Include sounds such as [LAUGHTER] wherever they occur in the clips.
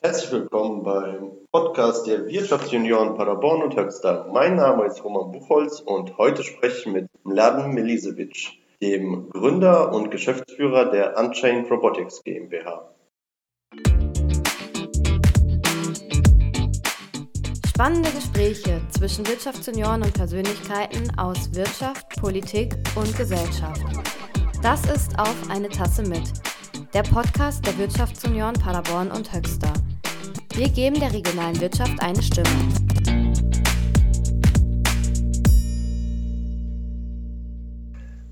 Herzlich willkommen beim Podcast der Wirtschaftsjunioren Paderborn und Höxter. Mein Name ist Roman Buchholz und heute spreche ich mit Mladen Milisevic, dem Gründer und Geschäftsführer der Unchained Robotics GmbH. Spannende Gespräche zwischen Wirtschaftsjunioren und Persönlichkeiten aus Wirtschaft, Politik und Gesellschaft. Das ist auf eine Tasse mit. Der Podcast der Wirtschaftsunion Paderborn und Höxter. Wir geben der regionalen Wirtschaft eine Stimme.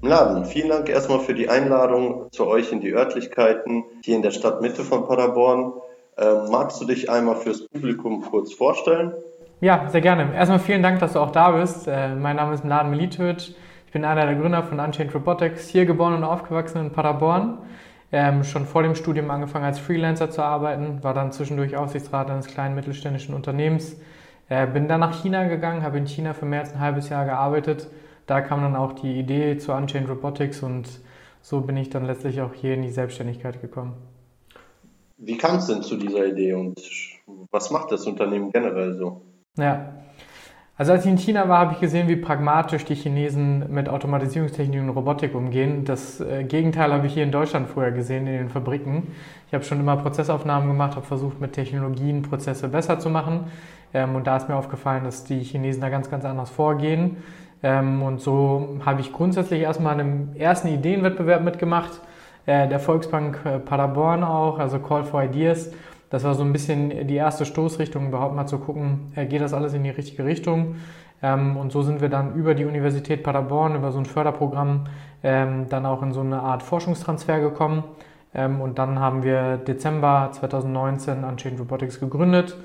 Mladen, vielen Dank erstmal für die Einladung zu euch in die Örtlichkeiten hier in der Stadtmitte von Paderborn. Ähm, magst du dich einmal fürs Publikum kurz vorstellen? Ja, sehr gerne. Erstmal vielen Dank, dass du auch da bist. Äh, mein Name ist Mladen Militovic. Ich bin einer der Gründer von Unchained Robotics, hier geboren und aufgewachsen in Paderborn. Ähm, schon vor dem Studium angefangen als Freelancer zu arbeiten, war dann zwischendurch Aufsichtsrat eines kleinen mittelständischen Unternehmens. Äh, bin dann nach China gegangen, habe in China für mehr als ein halbes Jahr gearbeitet. Da kam dann auch die Idee zu Unchained Robotics und so bin ich dann letztlich auch hier in die Selbstständigkeit gekommen. Wie kam es denn zu dieser Idee und was macht das Unternehmen generell so? Ja. Also als ich in China war, habe ich gesehen, wie pragmatisch die Chinesen mit Automatisierungstechnik und Robotik umgehen. Das äh, Gegenteil habe ich hier in Deutschland früher gesehen in den Fabriken. Ich habe schon immer Prozessaufnahmen gemacht, habe versucht, mit Technologien Prozesse besser zu machen. Ähm, und da ist mir aufgefallen, dass die Chinesen da ganz, ganz anders vorgehen. Ähm, und so habe ich grundsätzlich erstmal an einem ersten Ideenwettbewerb mitgemacht, äh, der Volksbank äh, Paderborn auch, also Call for Ideas das war so ein bisschen die erste Stoßrichtung, überhaupt mal zu gucken, äh, geht das alles in die richtige Richtung. Ähm, und so sind wir dann über die Universität Paderborn, über so ein Förderprogramm, ähm, dann auch in so eine Art Forschungstransfer gekommen. Ähm, und dann haben wir Dezember 2019 Unchained Robotics gegründet.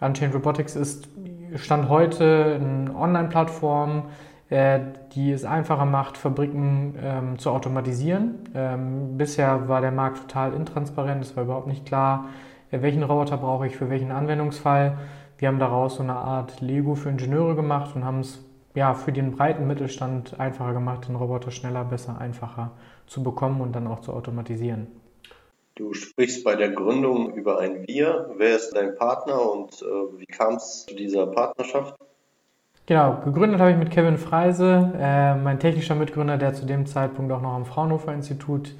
Unchained Robotics ist Stand heute eine Online-Plattform, äh, die es einfacher macht, Fabriken zu automatisieren. bisher war der Markt total intransparent, es war überhaupt nicht klar, welchen Roboter brauche ich für welchen Anwendungsfall. Wir haben daraus so eine Art Lego für Ingenieure gemacht und haben es ja, für den breiten Mittelstand einfacher gemacht, den Roboter schneller, besser, einfacher zu bekommen und dann auch zu automatisieren. Du sprichst bei der Gründung über ein Wir. Wer ist dein Partner und äh, wie kam es zu dieser Partnerschaft? Genau, gegründet habe ich mit Kevin Freise, äh, mein technischer Mitgründer, der zu dem Zeitpunkt auch noch am Fraunhofer Institut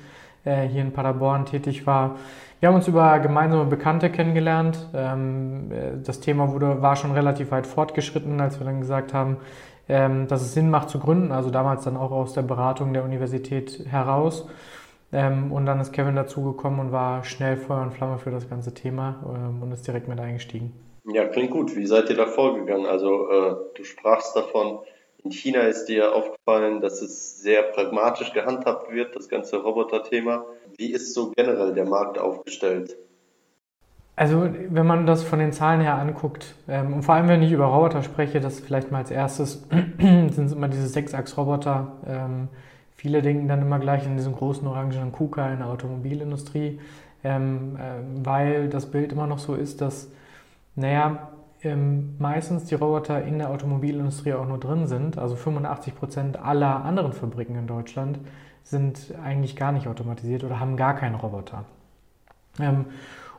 äh, hier in Paderborn tätig war. Wir haben uns über gemeinsame Bekannte kennengelernt. Ähm, äh, das Thema wurde, war schon relativ weit fortgeschritten, als wir dann gesagt haben, ähm, dass es Sinn macht zu gründen. Also damals dann auch aus der Beratung der Universität heraus. Ähm, und dann ist Kevin dazugekommen und war schnell Feuer und Flamme für das ganze Thema und ist direkt mit eingestiegen. Ja, klingt gut. Wie seid ihr da vorgegangen? Also äh, du sprachst davon, in China ist dir aufgefallen, dass es sehr pragmatisch gehandhabt wird, das ganze Roboter-Thema. Wie ist so generell der Markt aufgestellt? Also wenn man das von den Zahlen her anguckt, ähm, und vor allem wenn ich über Roboter spreche, das vielleicht mal als erstes, [CLEARS THROAT] sind es immer diese Sechsachs-Roboter. Ähm, viele denken dann immer gleich an diesen großen orangenen KUKA in der Automobilindustrie, ähm, äh, weil das Bild immer noch so ist, dass, naja, ähm, meistens die Roboter in der Automobilindustrie auch nur drin sind. Also 85 Prozent aller anderen Fabriken in Deutschland sind eigentlich gar nicht automatisiert oder haben gar keinen Roboter. Ähm,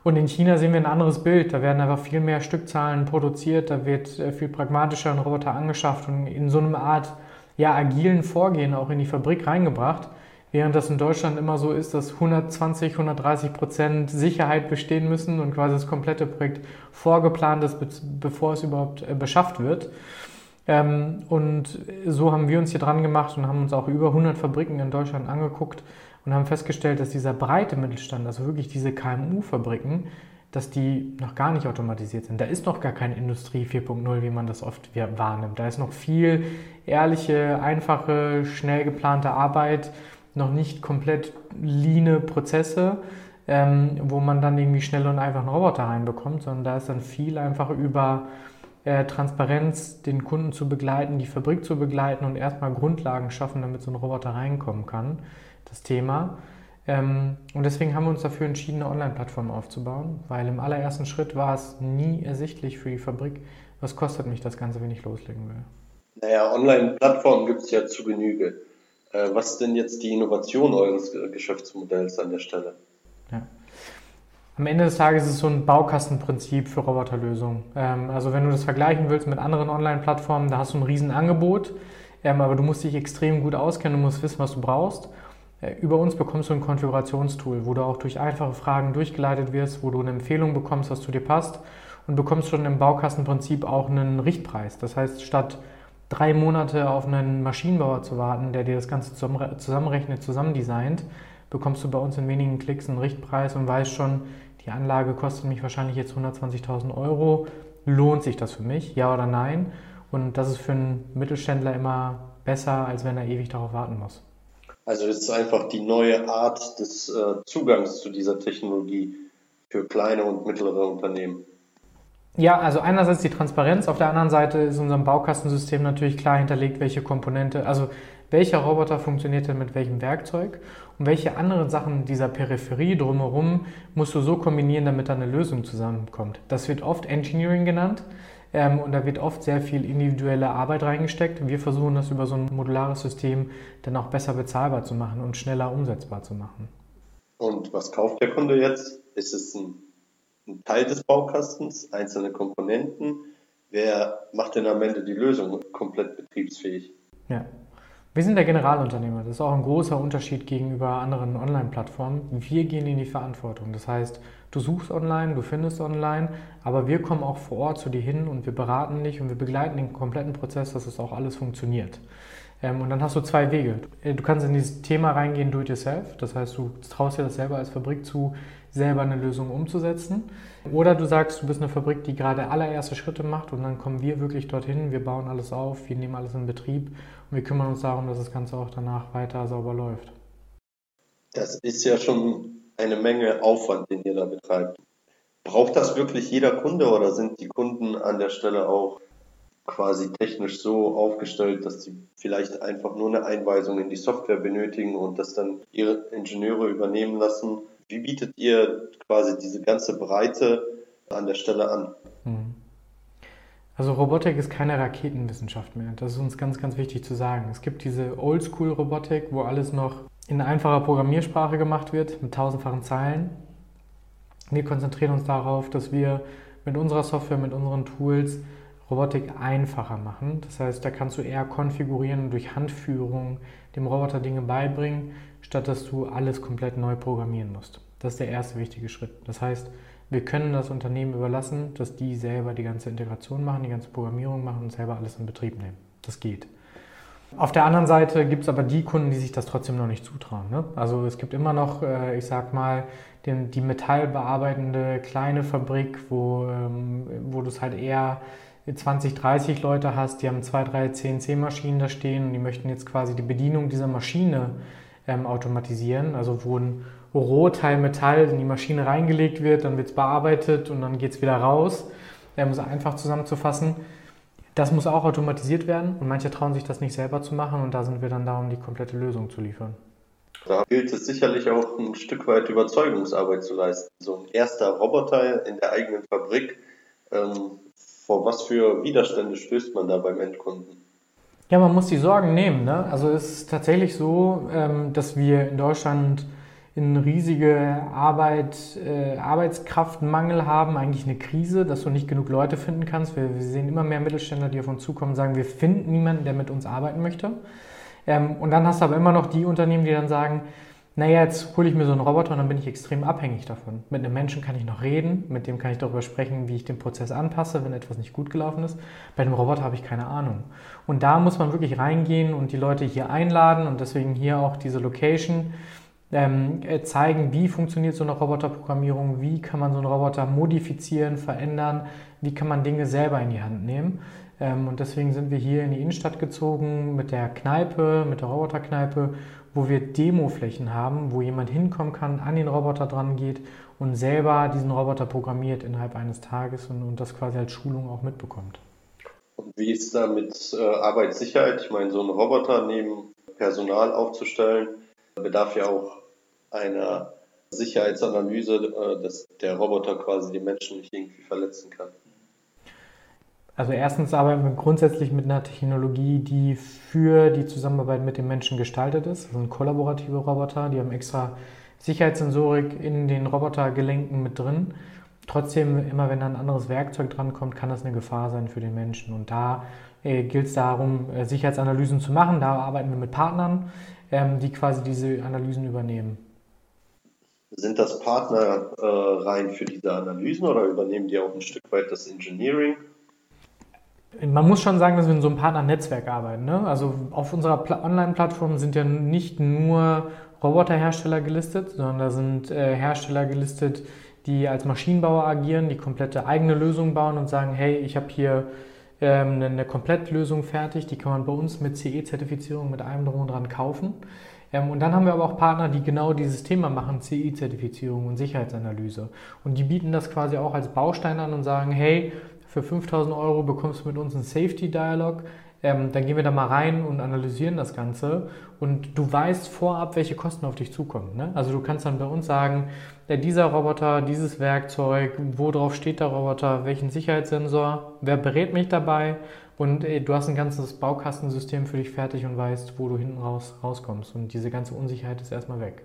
und in China sehen wir ein anderes Bild. Da werden einfach viel mehr Stückzahlen produziert, da wird äh, viel pragmatischer ein Roboter angeschafft und in so einer Art ja, agilen Vorgehen auch in die Fabrik reingebracht. Während das in Deutschland immer so ist, dass 120, 130 Prozent Sicherheit bestehen müssen und quasi das komplette Projekt vorgeplant ist, bevor es überhaupt äh, beschafft wird. Ähm, und so haben wir uns hier dran gemacht und haben uns auch über 100 Fabriken in Deutschland angeguckt und haben festgestellt, dass dieser breite Mittelstand, also wirklich diese KMU-Fabriken, dass die noch gar nicht automatisiert sind. Da ist noch gar keine Industrie 4.0, wie man das oft wahrnimmt. Da ist noch viel ehrliche, einfache, schnell geplante Arbeit, noch nicht komplett leane Prozesse, ähm, wo man dann irgendwie schnell und einfach einen Roboter reinbekommt, sondern da ist dann viel einfach über äh, Transparenz, den Kunden zu begleiten, die Fabrik zu begleiten und erstmal Grundlagen schaffen, damit so ein Roboter reinkommen kann, das Thema. Ähm, und deswegen haben wir uns dafür entschieden, eine Online-Plattform aufzubauen, weil im allerersten Schritt war es nie ersichtlich für die Fabrik, was kostet mich das Ganze, wenn ich loslegen will. Naja, Online-Plattformen gibt es ja zu Genüge. Äh, was ist denn jetzt die Innovation eures Geschäftsmodells an der Stelle? Ja. Am Ende des Tages ist es so ein Baukastenprinzip für Roboterlösungen. Ähm, also wenn du das vergleichen willst mit anderen Online-Plattformen, da hast du ein Riesenangebot, ähm, aber du musst dich extrem gut auskennen, du musst wissen, was du brauchst. Äh, über uns bekommst du ein Konfigurationstool, wo du auch durch einfache Fragen durchgeleitet wirst, wo du eine Empfehlung bekommst, was zu dir passt und bekommst schon im Baukastenprinzip auch einen Richtpreis. Das heißt, statt drei Monate auf einen Maschinenbauer zu warten, der dir das Ganze zusammenrechnet, zusammendesignt, bekommst du bei uns in wenigen Klicks einen Richtpreis und weißt schon, die Anlage kostet mich wahrscheinlich jetzt 120.000 Euro. Lohnt sich das für mich? Ja oder nein? Und das ist für einen Mittelständler immer besser, als wenn er ewig darauf warten muss. Also es ist einfach die neue Art des äh, Zugangs zu dieser Technologie für kleine und mittlere Unternehmen. Ja, also einerseits die Transparenz, auf der anderen Seite ist unserem Baukastensystem natürlich klar hinterlegt, welche Komponente, also welcher Roboter funktioniert denn mit welchem Werkzeug und welche anderen Sachen dieser Peripherie drumherum musst du so kombinieren, damit da eine Lösung zusammenkommt. Das wird oft Engineering genannt ähm, und da wird oft sehr viel individuelle Arbeit reingesteckt. Wir versuchen das über so ein modulares System dann auch besser bezahlbar zu machen und schneller umsetzbar zu machen. Und was kauft der Kunde jetzt? Ist es ein, ein Teil des Baukastens, einzelne Komponenten? Wer macht denn am Ende die Lösung komplett betriebsfähig? Ja, wir sind der Generalunternehmer. Das ist auch ein großer Unterschied gegenüber anderen Online-Plattformen. Wir gehen in die Verantwortung. Das heißt, du suchst online, du findest online, aber wir kommen auch vor Ort zu dir hin und wir beraten dich und wir begleiten den kompletten Prozess, dass es auch alles funktioniert. Ähm, und dann hast du zwei Wege. Du kannst in dieses Thema reingehen, do it yourself. Das heißt, du traust dir das selber als Fabrik zu, selber eine Lösung umzusetzen. Oder du sagst, du bist eine Fabrik, die gerade allererste Schritte macht und dann kommen wir wirklich dorthin, wir bauen alles auf, wir nehmen alles in Betrieb und wir kümmern uns darum, dass das Ganze auch danach weiter sauber läuft. Das ist ja schon eine Menge Aufwand, den ihr da betreibt. Braucht das wirklich jeder Kunde oder sind die Kunden an der Stelle auch quasi technisch so aufgestellt, dass sie vielleicht einfach nur eine Einweisung in die Software benötigen und das dann ihre Ingenieure übernehmen lassen? Wie bietet ihr quasi diese ganze Breite an der Stelle an? Hm. Also Robotik ist keine Raketenwissenschaft mehr. Das ist uns ganz, ganz wichtig zu sagen. Es gibt diese Oldschool-Robotik, wo alles noch in einfacher Programmiersprache gemacht wird, mit tausendfachen Zeilen. Wir konzentrieren uns darauf, dass wir mit unserer Software, mit unseren Tools Robotik einfacher machen. Das heißt, da kannst du eher konfigurieren und durch Handführung dem Roboter Dinge beibringen, statt dass du alles komplett neu programmieren musst. Das ist der erste wichtige Schritt. Das heißt, wir können das Unternehmen überlassen, dass die selber die ganze Integration machen, die ganze Programmierung machen und selber alles in Betrieb nehmen. Das geht. Auf der anderen Seite gibt es aber die Kunden, die sich das trotzdem noch nicht zutrauen. Ne? Also es gibt immer noch, äh, ich sag mal, den, die metallbearbeitende kleine Fabrik, wo, ähm, wo du es halt eher 20, 30 Leute hast, die haben zwei, drei CNC-Maschinen da stehen und die möchten jetzt quasi die Bedienung dieser Maschine ähm, automatisieren. Also wo ein Rohteil Metall in die Maschine reingelegt wird, dann wird es bearbeitet und dann geht es wieder raus. Um es einfach zusammenzufassen. Das muss auch automatisiert werden und manche trauen sich das nicht selber zu machen und da sind wir dann da, um die komplette Lösung zu liefern. Da gilt es sicherlich auch ein Stück weit Überzeugungsarbeit zu leisten. So ein erster Roboter in der eigenen Fabrik, ähm, vor was für Widerstände stößt man da beim Endkunden? Ja, man muss die Sorgen nehmen. Ne? Also es ist tatsächlich so, ähm, dass wir in Deutschland in riesige Arbeit, äh, Arbeitskraftmangel haben, eigentlich eine Krise, dass du nicht genug Leute finden kannst. Wir, wir, sehen immer mehr Mittelständler, die auf uns zukommen und sagen, wir finden niemanden, der mit uns arbeiten möchte. Ähm, und dann hast du aber immer noch die Unternehmen, die dann sagen, naja, jetzt hole ich mir so einen Roboter und dann bin ich extrem abhängig davon. Mit einem Menschen kann ich noch reden, mit dem kann ich darüber sprechen, wie ich den Prozess anpasse, wenn etwas nicht gut gelaufen ist. Bei einem Roboter habe ich keine Ahnung. Und da muss man wirklich reingehen und die Leute hier einladen und deswegen hier auch diese Location ähm, äh, zeigen, wie funktioniert so eine Roboterprogrammierung, wie kann man so einen Roboter modifizieren, verändern, wie kann man Dinge selber in die Hand nehmen. Ähm, und deswegen sind wir hier in die Innenstadt gezogen mit der Kneipe, mit der Roboterkneipe, wo wir Demoflächen haben, wo jemand hinkommen kann, an den Roboter dran geht und selber diesen Roboter programmiert innerhalb eines Tages und, und das quasi als Schulung auch mitbekommt. Und wie ist da mit äh, Arbeitssicherheit? Ich meine, so einen Roboter neben Personal aufzustellen, bedarf ja auch einer Sicherheitsanalyse, äh, dass der Roboter quasi die Menschen nicht irgendwie verletzen kann. Also erstens arbeiten wir grundsätzlich mit einer Technologie, die für die Zusammenarbeit mit den Menschen gestaltet ist. Das sind kollaborative Roboter, die haben extra Sicherheitssensorik in den Robotergelenken mit drin. Trotzdem, immer wenn da ein anderes Werkzeug drankommt, kann das eine Gefahr sein für den Menschen. Und da äh, gilt es darum, äh, Sicherheitsanalysen zu machen. Da arbeiten wir mit Partnern, ähm, die quasi diese Analysen übernehmen. Sind das Partner äh, rein für diese Analysen oder übernehmen die auch ein Stück weit das Engineering? Man muss schon sagen, dass wir in so einem Partnernetzwerk arbeiten. Ne? Also auf unserer Online-Plattform sind ja nicht nur Roboterhersteller gelistet, sondern da sind äh, Hersteller gelistet, die als Maschinenbauer agieren, die komplette eigene Lösungen bauen und sagen, hey, ich habe hier ähm, eine, eine Komplettlösung fertig, die kann man bei uns mit CE-Zertifizierung mit allem drum und dran kaufen. Ähm, und dann haben wir aber auch Partner, die genau dieses Thema machen, CE-Zertifizierung und Sicherheitsanalyse. Und die bieten das quasi auch als Baustein an und sagen, hey, für 5000 Euro bekommst du mit uns einen Safety Dialog. Ähm, dann gehen wir da mal rein und analysieren das Ganze. Und du weißt vorab, welche Kosten auf dich zukommen. Ne? Also du kannst dann bei uns sagen, äh, dieser Roboter, dieses Werkzeug, worauf steht der Roboter, welchen Sicherheitssensor, wer berät mich dabei und äh, du hast ein ganzes Baukastensystem für dich fertig und weißt, wo du hinten raus rauskommst. Und diese ganze Unsicherheit ist erstmal weg.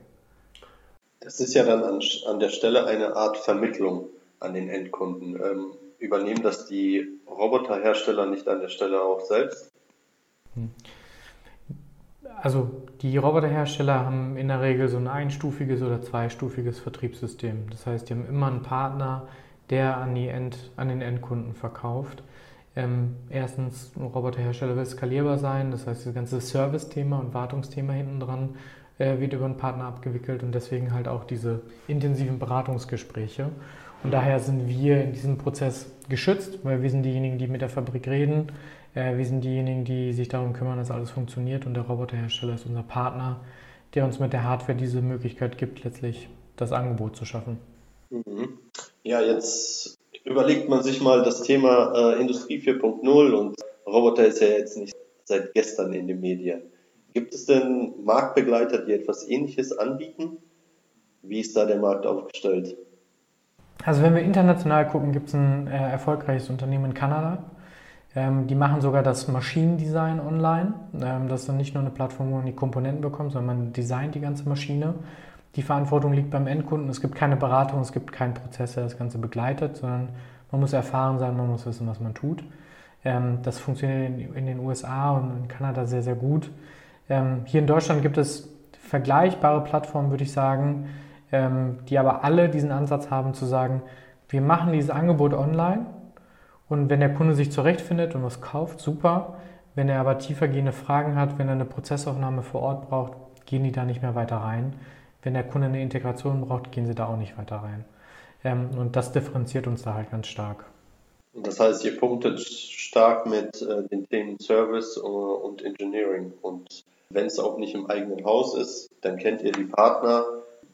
Das ist ja dann an, an der Stelle eine Art Vermittlung an den Endkunden. Ähm, übernehmen das die Roboterhersteller nicht an der Stelle auch selbst? Hm. Also die Roboterhersteller haben in der Regel so ein einstufiges oder zweistufiges Vertriebssystem. Das heißt, die haben immer einen Partner, der an, End, an den Endkunden verkauft. Ähm, erstens, ein Roboterhersteller will skalierbar sein, das heißt, das ganze Service-Thema und Wartungsthema hinten dran äh, wird über einen Partner abgewickelt und deswegen halt auch diese intensiven Beratungsgespräche. Und daher sind wir in diesem Prozess geschützt, weil wir sind diejenigen, die mit der Fabrik reden, äh, wir sind diejenigen, die sich darum kümmern, dass alles funktioniert und der Roboterhersteller ist unser Partner, der uns mit der Hardware diese Möglichkeit gibt, letztlich das Angebot zu schaffen. Mhm. Ja, jetzt überlegt man sich mal das Thema äh, Industrie 4.0 und Roboter ist ja jetzt nicht seit gestern in den Medien. Gibt es denn Marktbegleiter, die etwas Ähnliches anbieten? Wie ist da der Markt aufgestellt? Also wenn wir international gucken, gibt es ein äh, erfolgreiches Unternehmen in Kanada. Ähm, die machen sogar das Maschinendesign online. Ähm, das ist dann nicht nur eine Plattform, wo man die Komponenten bekommt, sondern man designt die ganze Maschine. Die Verantwortung liegt beim Endkunden. Es gibt keine Beratung, es gibt keinen Prozess, der das Ganze begleitet, sondern man muss erfahren sein, man muss wissen, was man tut. Ähm, das funktioniert in den USA und in Kanada sehr, sehr gut. Ähm, hier in Deutschland gibt es vergleichbare Plattformen, würde ich sagen, die aber alle diesen Ansatz haben zu sagen, wir machen dieses Angebot online und wenn der Kunde sich zurechtfindet und was kauft, super. Wenn er aber tiefergehende Fragen hat, wenn er eine Prozessaufnahme vor Ort braucht, gehen die da nicht mehr weiter rein. Wenn der Kunde eine Integration braucht, gehen sie da auch nicht weiter rein. Ähm, und das differenziert uns da halt ganz stark. Das heißt, ihr punktet stark mit äh, den Themen Service uh, und Engineering. Und wenn es auch nicht im eigenen Haus ist, dann kennt ihr die Partner,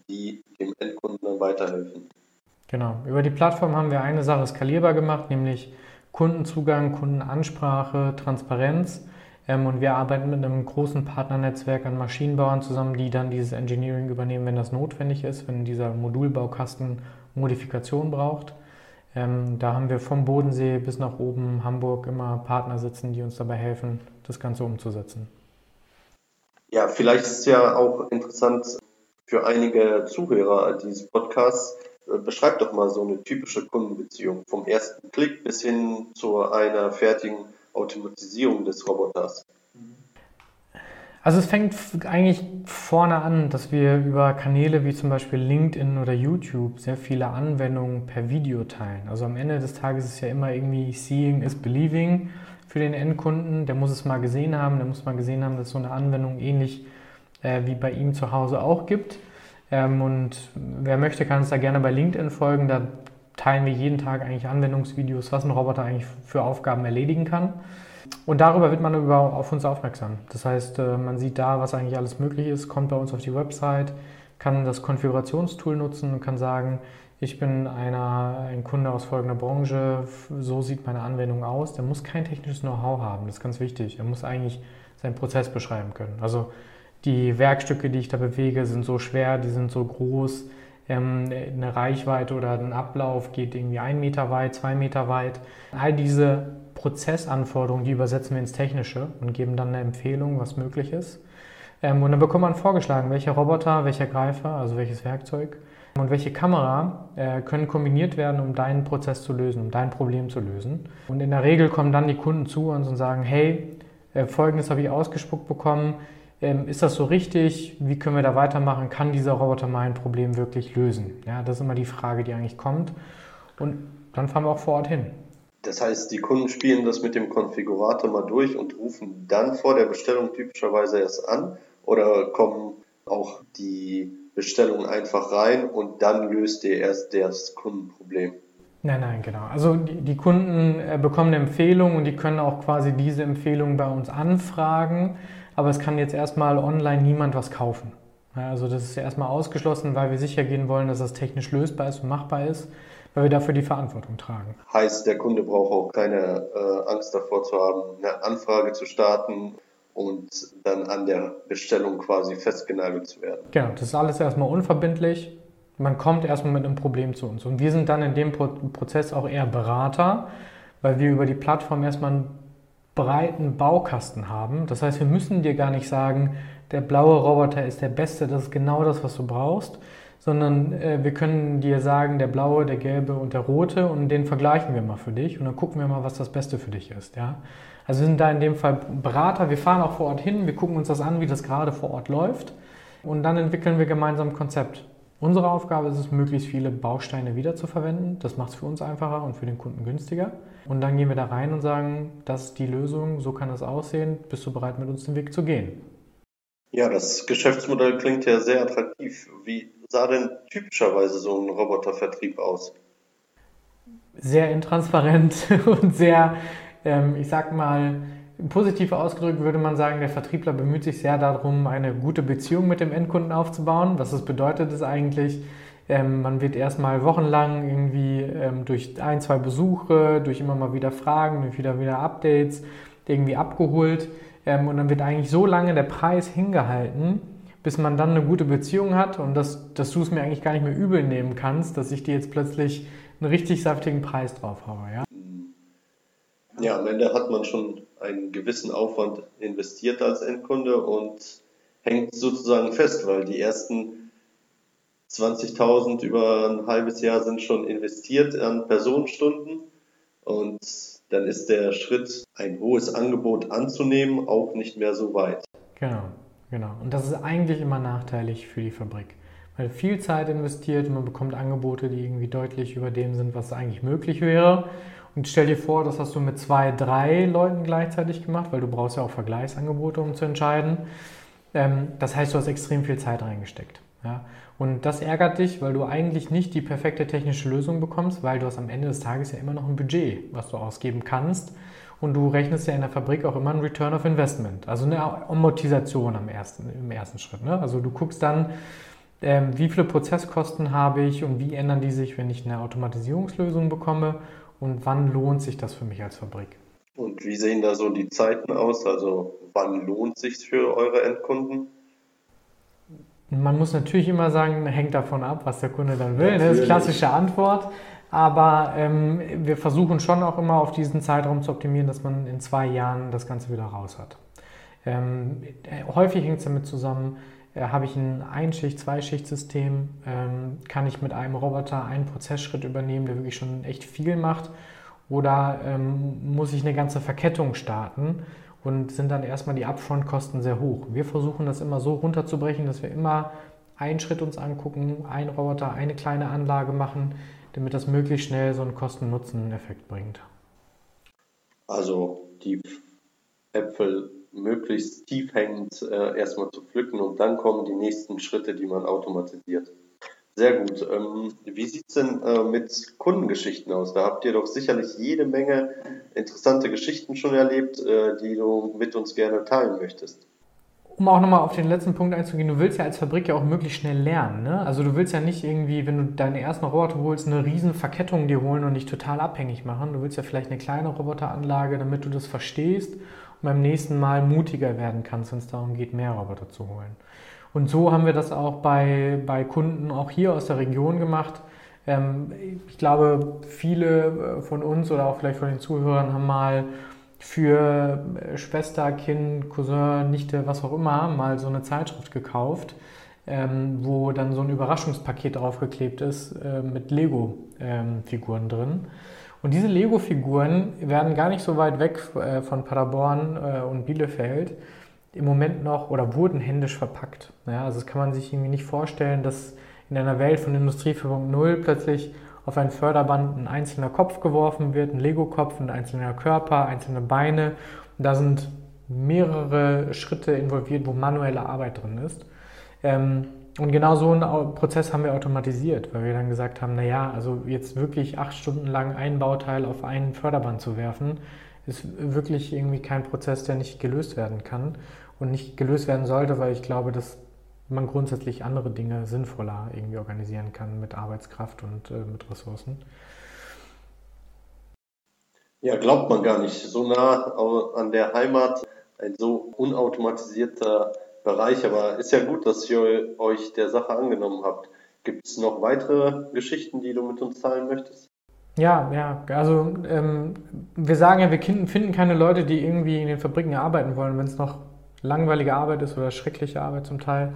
die dem Endkunden dann weiterhelfen. Genau. Über die Plattform haben wir eine Sache skalierbar gemacht, nämlich Kundenzugang, Kundenansprache, Transparenz. Ähm, und wir arbeiten mit einem großen Partnernetzwerk an Maschinenbauern zusammen, die dann dieses Engineering übernehmen, wenn das notwendig ist, wenn dieser Modulbaukasten Modifikation braucht. Ähm, da haben wir vom Bodensee bis nach oben Hamburg immer Partner sitzen, die uns dabei helfen, das Ganze umzusetzen. Ja, vielleicht ist es ja auch interessant für einige Zuhörer dieses Podcasts. Äh, beschreib doch mal so eine typische Kundenbeziehung vom ersten Klick bis hin zu einer fertigen Automatisierung des Roboters? Also es fängt eigentlich vorne an, dass wir über Kanäle wie zum Beispiel LinkedIn oder YouTube sehr viele Anwendungen per Video teilen. Also am Ende des Tages ist ja immer irgendwie Seeing is Believing für den Endkunden. Der muss es mal gesehen haben, der muss mal gesehen haben, dass so eine Anwendung ähnlich äh, wie bei ihm zu Hause auch gibt. Ähm, und wer möchte, kann uns da gerne bei LinkedIn folgen. Da teilen wir jeden Tag eigentlich Anwendungsvideos, was ein Roboter eigentlich für Aufgaben erledigen kann. Und darüber wird man über, auf uns aufmerksam. Das heißt, äh, man sieht da, was eigentlich alles möglich ist, kommt bei uns auf die Website, kann das Konfigurationstool nutzen und kann sagen, ich bin einer, ein Kunde aus folgender Branche, so sieht meine Anwendung aus. Der muss kein technisches Know-how haben, das ist ganz wichtig. Er muss eigentlich seinen Prozess beschreiben können. Also die Werkstücke, die ich da bewege, sind so schwer, die sind so groß, ähm, eine Reichweite oder ein Ablauf geht irgendwie ein Meter weit, zwei Meter weit. All diese Prozessanforderungen, die übersetzen wir ins Technische und geben dann eine Empfehlung, was möglich ist. Ähm, und dann bekommt man vorgeschlagen, welcher Roboter, welcher Greifer, also welches Werkzeug und welche Kamera äh, können kombiniert werden, um deinen Prozess zu lösen, um dein Problem zu lösen. Und in der Regel kommen dann die Kunden zu uns und sagen, hey, äh, folgendes habe ich ausgespuckt bekommen, ähm, ist das so richtig? Wie können wir da weitermachen? Kann dieser Roboter mein Problem wirklich lösen? Ja, das ist immer die Frage, die eigentlich kommt. Und dann fahren wir auch vor Ort hin. Das heißt, die Kunden spielen das mit dem Konfigurator mal durch und rufen dann vor der Bestellung typischerweise erst an oder kommen auch die Bestellungen einfach rein und dann löst ihr erst das Kundenproblem. Nein, nein, genau. Also die, die Kunden äh, bekommen eine Empfehlung und die können auch quasi diese Empfehlung bei uns anfragen, aber es kann jetzt erstmal online niemand was kaufen. Also das ist erstmal ausgeschlossen, weil wir sicher gehen wollen, dass das technisch lösbar ist und machbar ist weil wir dafür die Verantwortung tragen. Heißt, der Kunde braucht auch keine äh, Angst davor zu haben, eine Anfrage zu starten und dann an der Bestellung quasi festgenagelt zu werden. Genau, das ist alles erstmal unverbindlich. Man kommt erstmal mit einem Problem zu uns. Und wir sind dann in dem Prozess auch eher Berater, weil wir über die Plattform erstmal einen breiten Baukasten haben. Das heißt, wir müssen dir gar nicht sagen, der blaue Roboter ist der beste, das ist genau das, was du brauchst, sondern äh, wir können dir sagen, der blaue, der gelbe und der rote und den vergleichen wir mal für dich und dann gucken wir mal, was das Beste für dich ist. Ja? Also wir sind da in dem Fall Berater, wir fahren auch vor Ort hin, wir gucken uns das an, wie das gerade vor Ort läuft und dann entwickeln wir gemeinsam ein Konzept. Unsere Aufgabe ist es, möglichst viele Bausteine wiederzuverwenden. Das macht es für uns einfacher und für den Kunden günstiger. Und dann gehen wir da rein und sagen, das ist die Lösung, so kann es aussehen. Bist du bereit, mit uns den Weg zu gehen? Ja, das Geschäftsmodell klingt ja sehr attraktiv. Wie sah denn typischerweise so ein Robotervertrieb aus? Sehr intransparent [LAUGHS] und sehr, ähm, ich sag mal, positiv ausgedrückt würde man sagen, der Vertriebler bemüht sich sehr darum, eine gute Beziehung mit dem Endkunden aufzubauen. Was das bedeutet, ist eigentlich, ähm, man wird erstmal wochenlang irgendwie ähm, durch ein, zwei Besuche, durch immer mal wieder Fragen, durch wieder wieder Updates irgendwie abgeholt. Ähm, und dann wird eigentlich so lange der Preis hingehalten, bis man dann eine gute Beziehung hat und dass, dass du es mir eigentlich gar nicht mehr übel nehmen kannst, dass ich dir jetzt plötzlich einen richtig saftigen Preis drauf habe. Ja? Ja, am Ende hat man schon einen gewissen Aufwand investiert als Endkunde und hängt sozusagen fest, weil die ersten 20.000 über ein halbes Jahr sind schon investiert an Personenstunden und dann ist der Schritt, ein hohes Angebot anzunehmen, auch nicht mehr so weit. Genau, genau. Und das ist eigentlich immer nachteilig für die Fabrik. Weil viel Zeit investiert und man bekommt Angebote, die irgendwie deutlich über dem sind, was eigentlich möglich wäre. Und stell dir vor, das hast du mit zwei, drei Leuten gleichzeitig gemacht, weil du brauchst ja auch Vergleichsangebote, um zu entscheiden. Ähm, das heißt, du hast extrem viel Zeit reingesteckt. Ja? Und das ärgert dich, weil du eigentlich nicht die perfekte technische Lösung bekommst, weil du hast am Ende des Tages ja immer noch ein Budget, was du ausgeben kannst. Und du rechnest ja in der Fabrik auch immer einen Return of Investment, also eine Amortisation am ersten, im ersten Schritt. Ne? Also du guckst dann, ähm, wie viele Prozesskosten habe ich und wie ändern die sich, wenn ich eine Automatisierungslösung bekomme und wann lohnt sich das für mich als Fabrik? Und wie sehen da so die Zeiten aus? Also wann lohnt sich für eure Endkunden? Man muss natürlich immer sagen, hängt davon ab, was der Kunde dann will. Natürlich. Das ist klassische Antwort. Aber ähm, wir versuchen schon auch immer auf diesen Zeitraum zu optimieren, dass man in zwei Jahren das Ganze wieder raus hat. Ähm, häufig hängt es damit zusammen, habe ich ein Einschicht-, Zweischichtsystem, ähm, kann ich mit einem Roboter einen Prozessschritt übernehmen, der wirklich schon echt viel macht, oder ähm, muss ich eine ganze Verkettung starten und sind dann erstmal die Upfront-Kosten sehr hoch. Wir versuchen das immer so runterzubrechen, dass wir immer einen Schritt uns angucken, einen Roboter, eine kleine Anlage machen, damit das möglichst schnell so einen Kosten-Nutzen-Effekt bringt. Also die Äpfel möglichst tief hängend äh, erstmal zu pflücken und dann kommen die nächsten Schritte, die man automatisiert. Sehr gut. Ähm, wie sieht es denn äh, mit Kundengeschichten aus? Da habt ihr doch sicherlich jede Menge interessante Geschichten schon erlebt, äh, die du mit uns gerne teilen möchtest. Um auch nochmal auf den letzten Punkt einzugehen, du willst ja als Fabrik ja auch möglichst schnell lernen. Ne? Also du willst ja nicht irgendwie, wenn du deinen ersten Roboter holst, eine riesen Verkettung dir holen und dich total abhängig machen. Du willst ja vielleicht eine kleine Roboteranlage, damit du das verstehst beim nächsten Mal mutiger werden kannst, wenn es darum geht, mehr Roboter zu holen. Und so haben wir das auch bei, bei Kunden auch hier aus der Region gemacht. Ähm, ich glaube, viele äh, von uns oder auch vielleicht von den Zuhörern haben mal für äh, Schwester, Kind, Cousin, Nichte, was auch immer, mal so eine Zeitschrift gekauft, ähm, wo dann so ein Überraschungspaket draufgeklebt ist äh, mit Lego-Figuren ähm, drin. Und diese Lego-Figuren werden gar nicht so weit weg äh, von Paderborn äh, und Bielefeld im Moment noch oder wurden händisch verpackt. Ja, also das kann man sich irgendwie nicht vorstellen, dass in einer Welt von Industrie 4.0 plötzlich auf ein Förderband ein einzelner Kopf geworfen wird, ein Lego-Kopf, ein einzelner Körper, einzelne Beine. Und da sind mehrere Schritte involviert, wo manuelle Arbeit drin ist. Ähm, und genau so einen Prozess haben wir automatisiert, weil wir dann gesagt haben, naja, also jetzt wirklich acht Stunden lang ein Bauteil auf ein Förderband zu werfen, ist wirklich irgendwie kein Prozess, der nicht gelöst werden kann und nicht gelöst werden sollte, weil ich glaube, dass man grundsätzlich andere Dinge sinnvoller irgendwie organisieren kann mit Arbeitskraft und äh, mit Ressourcen. Ja, glaubt man gar nicht. So nah an der Heimat, ein so unautomatisierter Bereich, aber ist ja gut, dass ihr euch der Sache angenommen habt. Gibt es noch weitere Geschichten, die du mit uns teilen möchtest? Ja, ja, also ähm, wir sagen ja, wir finden keine Leute, die irgendwie in den Fabriken arbeiten wollen, wenn es noch langweilige Arbeit ist oder schreckliche Arbeit zum Teil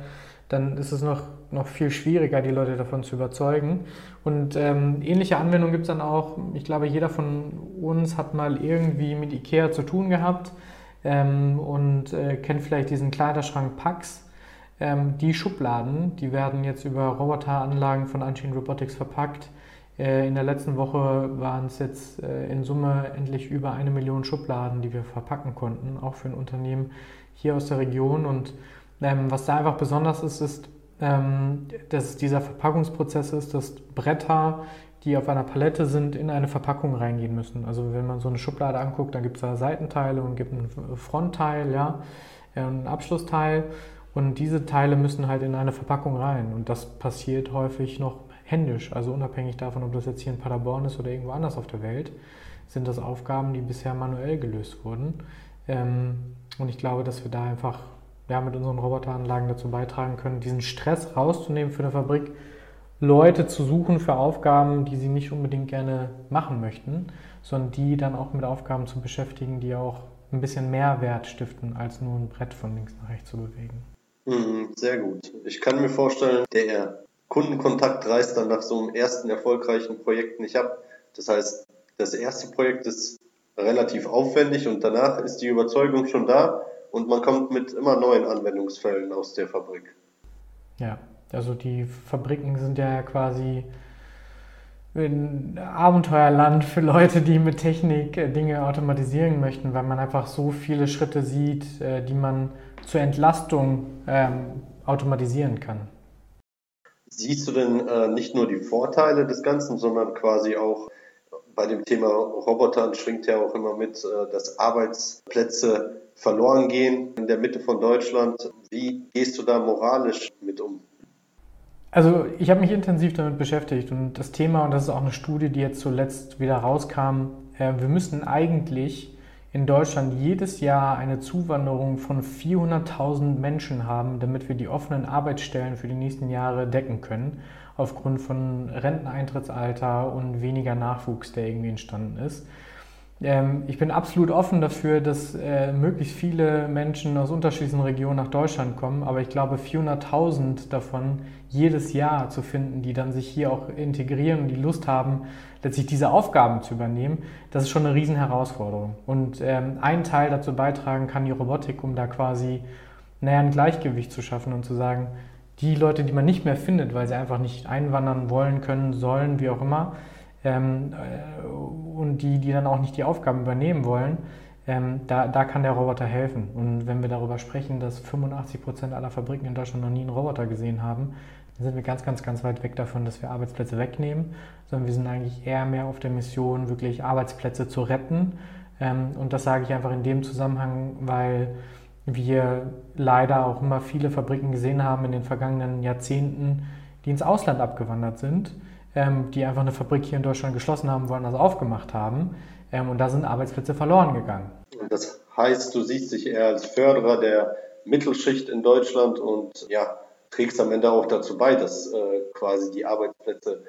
dann ist es noch, noch viel schwieriger, die Leute davon zu überzeugen. Und ähm, ähnliche Anwendungen gibt es dann auch. Ich glaube, jeder von uns hat mal irgendwie mit IKEA zu tun gehabt ähm, und äh, kennt vielleicht diesen Kleiderschrank Pax. Ähm, die Schubladen, die werden jetzt über Roboteranlagen von Unchained Robotics verpackt. Äh, in der letzten Woche waren es jetzt äh, in Summe endlich über eine Million Schubladen, die wir verpacken konnten, auch für ein Unternehmen hier aus der Region. Und ähm, was da einfach besonders ist, ist, ähm, dass dieser Verpackungsprozess ist, dass Bretter, die auf einer Palette sind, in eine Verpackung reingehen müssen. Also wenn man so eine Schublade anguckt, dann gibt es da Seitenteile und gibt ein Frontteil, ja, ein Abschlussteil. Und diese Teile müssen halt in eine Verpackung rein. Und das passiert häufig noch händisch. Also unabhängig davon, ob das jetzt hier in Paderborn ist oder irgendwo anders auf der Welt, sind das Aufgaben, die bisher manuell gelöst wurden. Ähm, und ich glaube, dass wir da einfach ja, mit unseren Roboteranlagen dazu beitragen können, diesen Stress rauszunehmen für eine Fabrik, Leute zu suchen für Aufgaben, die sie nicht unbedingt gerne machen möchten, sondern die dann auch mit Aufgaben zu beschäftigen, die auch ein bisschen mehr Wert stiften, als nur ein Brett von links nach rechts zu bewegen. Mhm, sehr gut. Ich kann mir vorstellen, der Kundenkontakt reißt dann nach so einem ersten erfolgreichen Projekt nicht ab. Das heißt, das erste Projekt ist relativ aufwendig und danach ist die Überzeugung schon da, und man kommt mit immer neuen Anwendungsfällen aus der Fabrik. Ja, also die Fabriken sind ja quasi ein Abenteuerland für Leute, die mit Technik äh, Dinge automatisieren möchten, weil man einfach so viele Schritte sieht, äh, die man zur Entlastung ähm, automatisieren kann. Siehst du denn äh, nicht nur die Vorteile des Ganzen, sondern quasi auch bei dem Thema Robotern schwingt ja auch immer mit, äh, dass Arbeitsplätze verloren gehen in der Mitte von Deutschland. Wie gehst du da moralisch mit um? Also ich habe mich intensiv damit beschäftigt und das Thema, und das ist auch eine Studie, die jetzt zuletzt wieder rauskam, äh, wir müssten eigentlich in Deutschland jedes Jahr eine Zuwanderung von 400.000 Menschen haben, damit wir die offenen Arbeitsstellen für die nächsten Jahre decken können, aufgrund von Renteneintrittsalter und weniger Nachwuchs, der irgendwie entstanden ist. Ähm, ich bin absolut offen dafür, dass äh, möglichst viele Menschen aus unterschiedlichen Regionen nach Deutschland kommen, aber ich glaube 400.000 davon jedes Jahr zu finden, die dann sich hier auch integrieren und die Lust haben, letztlich diese Aufgaben zu übernehmen, das ist schon eine Riesenherausforderung. Und ähm, ein Teil dazu beitragen kann die Robotik, um da quasi naja, ein Gleichgewicht zu schaffen und zu sagen, die Leute, die man nicht mehr findet, weil sie einfach nicht einwandern wollen, können, sollen, wie auch immer, ähm, äh, und die, die dann auch nicht die Aufgaben übernehmen wollen, ähm, da, da kann der Roboter helfen. Und wenn wir darüber sprechen, dass 85 Prozent aller Fabriken in Deutschland noch nie einen Roboter gesehen haben, dann sind wir ganz, ganz, ganz weit weg davon, dass wir Arbeitsplätze wegnehmen, sondern wir sind eigentlich eher mehr auf der Mission, wirklich Arbeitsplätze zu retten. Ähm, und das sage ich einfach in dem Zusammenhang, weil wir leider auch immer viele Fabriken gesehen haben in den vergangenen Jahrzehnten, die ins Ausland abgewandert sind ähm, die einfach eine Fabrik hier in Deutschland geschlossen haben wollen, also aufgemacht haben. Ähm, und da sind Arbeitsplätze verloren gegangen. Das heißt, du siehst dich eher als Förderer der Mittelschicht in Deutschland und ja, trägst am Ende auch dazu bei, dass äh, quasi die Arbeitsplätze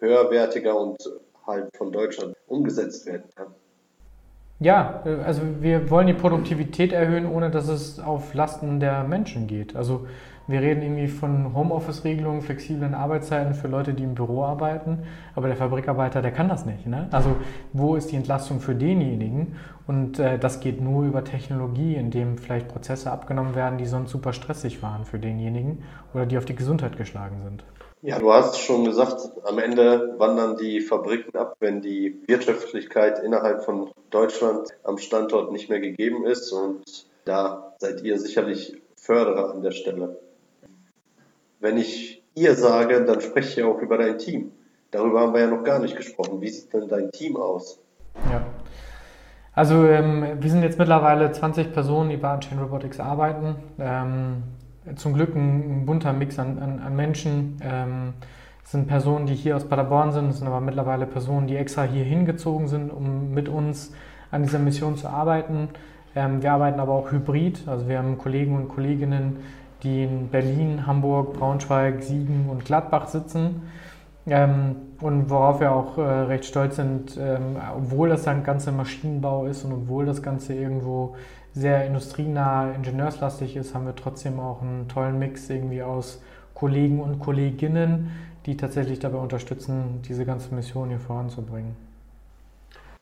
höherwertiger und halt von Deutschland umgesetzt werden kann. Ja, äh, also wir wollen die Produktivität erhöhen, ohne dass es auf Lasten der Menschen geht. Also wir reden irgendwie von Homeoffice-Regelungen, flexiblen Arbeitszeiten für Leute, die im Büro arbeiten, aber der Fabrikarbeiter, der kann das nicht. Ne? Also wo ist die Entlastung für denjenigen? Und äh, das geht nur über Technologie, indem vielleicht Prozesse abgenommen werden, die sonst super stressig waren für denjenigen oder die auf die Gesundheit geschlagen sind. Ja, du hast schon gesagt, am Ende wandern die Fabriken ab, wenn die Wirtschaftlichkeit innerhalb von Deutschland am Standort nicht mehr gegeben ist. Und da seid ihr sicherlich Förderer an der Stelle. Wenn ich ihr sage, dann spreche ich ja auch über dein Team. Darüber haben wir ja noch gar nicht gesprochen. Wie sieht denn dein Team aus? Ja. Also ähm, wir sind jetzt mittlerweile 20 Personen, die bei Unchained Robotics arbeiten. Ähm, zum Glück ein, ein bunter Mix an, an, an Menschen. Ähm, es sind Personen, die hier aus Paderborn sind, es sind aber mittlerweile Personen, die extra hier hingezogen sind, um mit uns an dieser Mission zu arbeiten. Ähm, wir arbeiten aber auch hybrid, also wir haben Kollegen und Kolleginnen, die in Berlin, Hamburg, Braunschweig, Siegen und Gladbach sitzen. Ähm, und worauf wir auch äh, recht stolz sind, ähm, obwohl das ein ganzer Maschinenbau ist und obwohl das Ganze irgendwo sehr industrienah, ingenieurslastig ist, haben wir trotzdem auch einen tollen Mix irgendwie aus Kollegen und Kolleginnen, die tatsächlich dabei unterstützen, diese ganze Mission hier voranzubringen.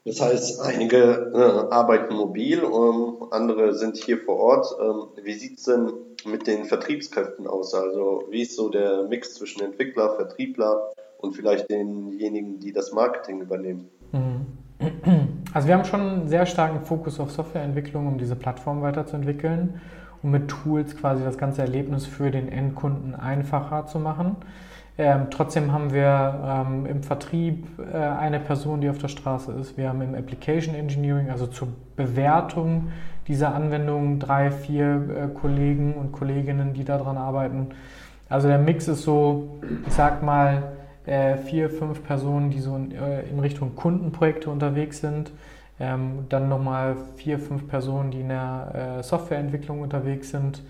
Das heißt, einige äh, arbeiten mobil, ähm, andere sind hier vor Ort. Ähm, wie sieht es denn mit den Vertriebskräften aus? Also wie ist so der Mix zwischen Entwickler, Vertriebler und vielleicht denjenigen, die das Marketing übernehmen? Mhm. Also wir haben schon einen sehr starken Fokus auf Softwareentwicklung, um diese Plattform weiterzuentwickeln und mit Tools quasi das ganze Erlebnis für den Endkunden einfacher zu machen. Ähm, trotzdem haben wir ähm, im Vertrieb äh, eine Person, die auf der Straße ist. Wir haben im Application Engineering, also zur Bewertung dieser Anwendung, drei, vier äh, Kollegen und Kolleginnen, die daran arbeiten. Also der Mix ist so, ich sag mal, äh, vier, fünf Personen, die so in, äh, in Richtung Kundenprojekte unterwegs sind. Ähm, dann nochmal vier, fünf Personen, die in der äh, Softwareentwicklung unterwegs sind.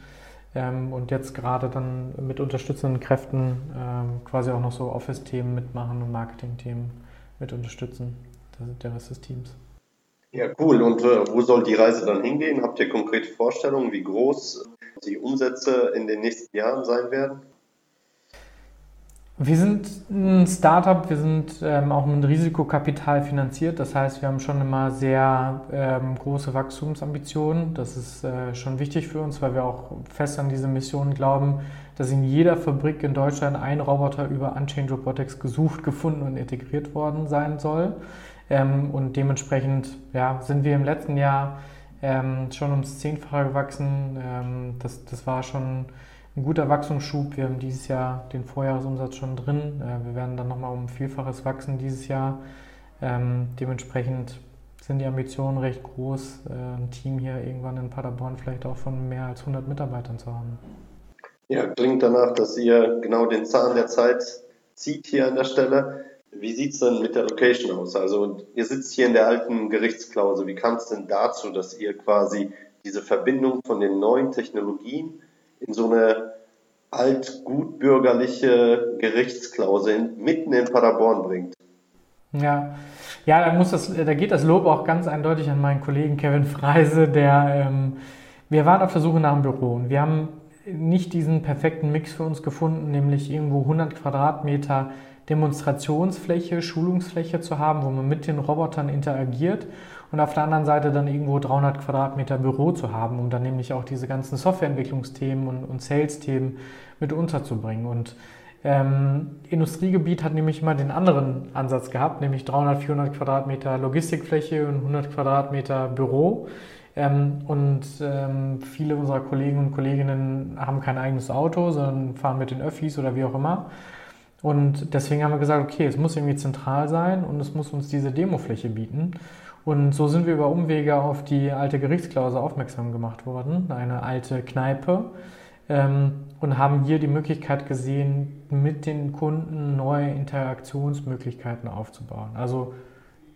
Ähm, und jetzt gerade dann mit unterstützenden Kräften ähm, quasi auch noch so Office-Themen mitmachen und Marketing-Themen mit unterstützen. Der Rest des Teams. Ja, cool. Und äh, wo soll die Reise dann hingehen? Habt ihr konkrete Vorstellungen, wie groß die Umsätze in den nächsten Jahren sein werden? Wir sind ein Startup, wir sind ähm, auch mit Risikokapital finanziert. Das heißt, wir haben schon immer sehr ähm, große Wachstumsambitionen. Das ist äh, schon wichtig für uns, weil wir auch fest an diese Mission glauben, dass in jeder Fabrik in Deutschland ein Roboter über Unchained Robotics gesucht, gefunden und integriert worden sein soll. Ähm, und dementsprechend ja, sind wir im letzten Jahr ähm, schon ums Zehnfache gewachsen. Ähm, das, das war schon ein guter Wachstumsschub. Wir haben dieses Jahr den Vorjahresumsatz schon drin. Äh, wir werden dann nochmal um Vielfaches wachsen dieses Jahr. Ähm, dementsprechend sind die Ambitionen recht groß, äh, ein Team hier irgendwann in Paderborn vielleicht auch von mehr als 100 Mitarbeitern zu haben. Ja, klingt danach, dass ihr genau den Zahn der Zeit zieht hier an der Stelle. Wie sieht es denn mit der Location aus? Also ihr sitzt hier in der alten Gerichtsklause. Wie kam es denn dazu, dass ihr quasi diese Verbindung von den neuen Technologien in so eine altgutbürgerliche Gerichtsklausel mitten in Paderborn bringt. Ja, ja, da, muss das, da geht das Lob auch ganz eindeutig an meinen Kollegen Kevin Freise, der, ähm, wir waren auf der Suche nach einem Büro und wir haben nicht diesen perfekten Mix für uns gefunden, nämlich irgendwo 100 Quadratmeter Demonstrationsfläche, Schulungsfläche zu haben, wo man mit den Robotern interagiert und auf der anderen Seite dann irgendwo 300 Quadratmeter Büro zu haben, um dann nämlich auch diese ganzen Softwareentwicklungsthemen und, und Sales-Themen mit unterzubringen. Und ähm, Industriegebiet hat nämlich immer den anderen Ansatz gehabt, nämlich 300, 400 Quadratmeter Logistikfläche und 100 Quadratmeter Büro. Ähm, und ähm, viele unserer Kollegen und Kolleginnen haben kein eigenes Auto, sondern fahren mit den Öffis oder wie auch immer. Und deswegen haben wir gesagt, okay, es muss irgendwie zentral sein und es muss uns diese Demofläche bieten. Und so sind wir über Umwege auf die alte Gerichtsklausel aufmerksam gemacht worden, eine alte Kneipe, ähm, und haben hier die Möglichkeit gesehen, mit den Kunden neue Interaktionsmöglichkeiten aufzubauen. Also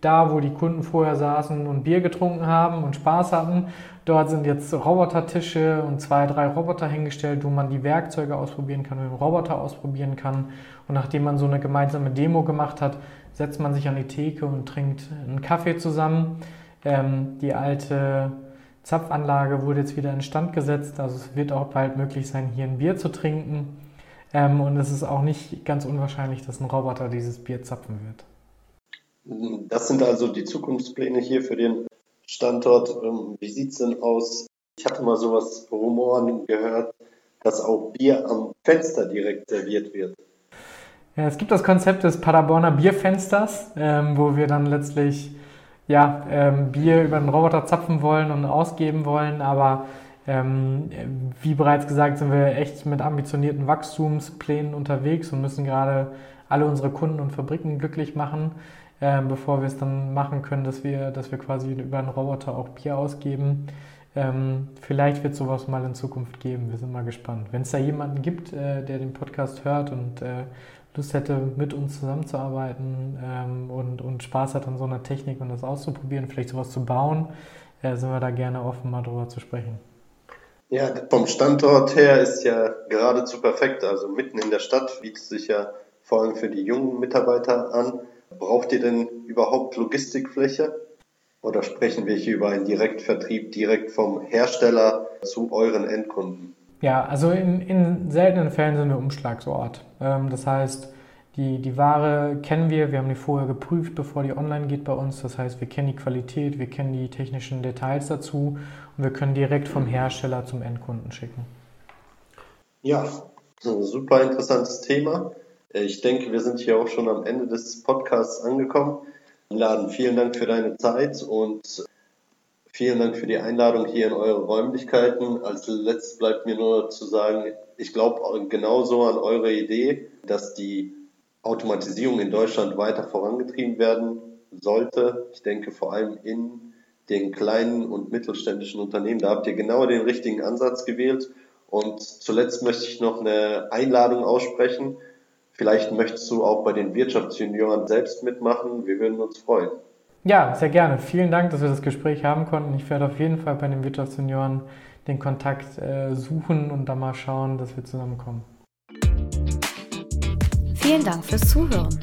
da, wo die Kunden vorher saßen und Bier getrunken haben und Spaß hatten, dort sind jetzt Robotertische und zwei, drei Roboter hingestellt, wo man die Werkzeuge ausprobieren kann, dem Roboter ausprobieren kann. Und nachdem man so eine gemeinsame Demo gemacht hat, setzt man sich an die Theke und trinkt einen Kaffee zusammen. Ähm, die alte Zapfanlage wurde jetzt wieder instand gesetzt, also es wird auch bald möglich sein, hier ein Bier zu trinken. Ähm, und es ist auch nicht ganz unwahrscheinlich, dass ein Roboter dieses Bier zapfen wird. Das sind also die Zukunftspläne hier für den Standort. Ähm, wie sieht es denn aus? Ich hatte mal sowas Rumoren gehört, dass auch Bier am Fenster direkt serviert wird. Ja, es gibt das Konzept des Paderborner Bierfensters, ähm, wo wir dann letztlich ja, ähm, Bier über den Roboter zapfen wollen und ausgeben wollen, aber ähm, wie bereits gesagt, sind wir echt mit ambitionierten Wachstumsplänen unterwegs und müssen gerade alle unsere Kunden und Fabriken glücklich machen, äh, bevor wir es dann machen können, dass wir, dass wir quasi über einen Roboter auch Bier ausgeben. Ähm, vielleicht wird sowas mal in Zukunft geben. Wir sind mal gespannt. Wenn es da jemanden gibt, äh, der den Podcast hört und äh, Lust hätte, mit uns zusammenzuarbeiten ähm, und, und Spaß hat an so einer Technik und das auszuprobieren, vielleicht sowas zu bauen, äh, sind wir da gerne offen, mal drüber zu sprechen. Ja, vom Standort her ist ja geradezu perfekt. Also mitten in der Stadt bietet sich ja vor allem für die jungen Mitarbeiter an. Braucht ihr denn überhaupt Logistikfläche? Oder sprechen wir hier über einen Direktvertrieb direkt vom Hersteller zu euren Endkunden? Ja, also in, in seltenen Fällen sind wir Umschlagsort. Ähm, das heißt, die, die Ware kennen wir, wir haben die vorher geprüft, bevor die online geht bei uns. Das heißt, wir kennen die Qualität, wir kennen die technischen Details dazu und wir können direkt vom Hersteller zum Endkunden schicken. Ja, super interessantes Thema. Ich denke, wir sind hier auch schon am Ende des Podcasts angekommen. Laden, vielen Dank für deine Zeit und vielen Dank für die Einladung hier in eure Räumlichkeiten. Als letztes bleibt mir nur zu sagen, ich glaube genauso an eure Idee, dass die Automatisierung in Deutschland weiter vorangetrieben werden sollte. Ich denke vor allem in den kleinen und mittelständischen Unternehmen. Da habt ihr genau den richtigen Ansatz gewählt. Und zuletzt möchte ich noch eine Einladung aussprechen. Vielleicht möchtest du auch bei den Wirtschaftsjunioren selbst mitmachen. Wir würden uns freuen. Ja, sehr gerne. Vielen Dank, dass wir das Gespräch haben konnten. Ich werde auf jeden Fall bei den Wirtschaftsjunioren den Kontakt äh, suchen und dann mal schauen, dass wir zusammenkommen. Vielen Dank fürs Zuhören.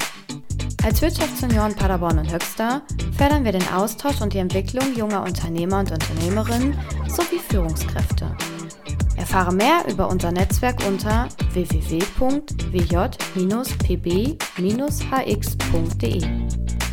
Als Wirtschaftsunion Paderborn und Höxter fördern wir den Austausch und die Entwicklung junger Unternehmer und Unternehmerinnen sowie Führungskräfte. Erfahre mehr über unser Netzwerk unter www.wj-pb-hx.de.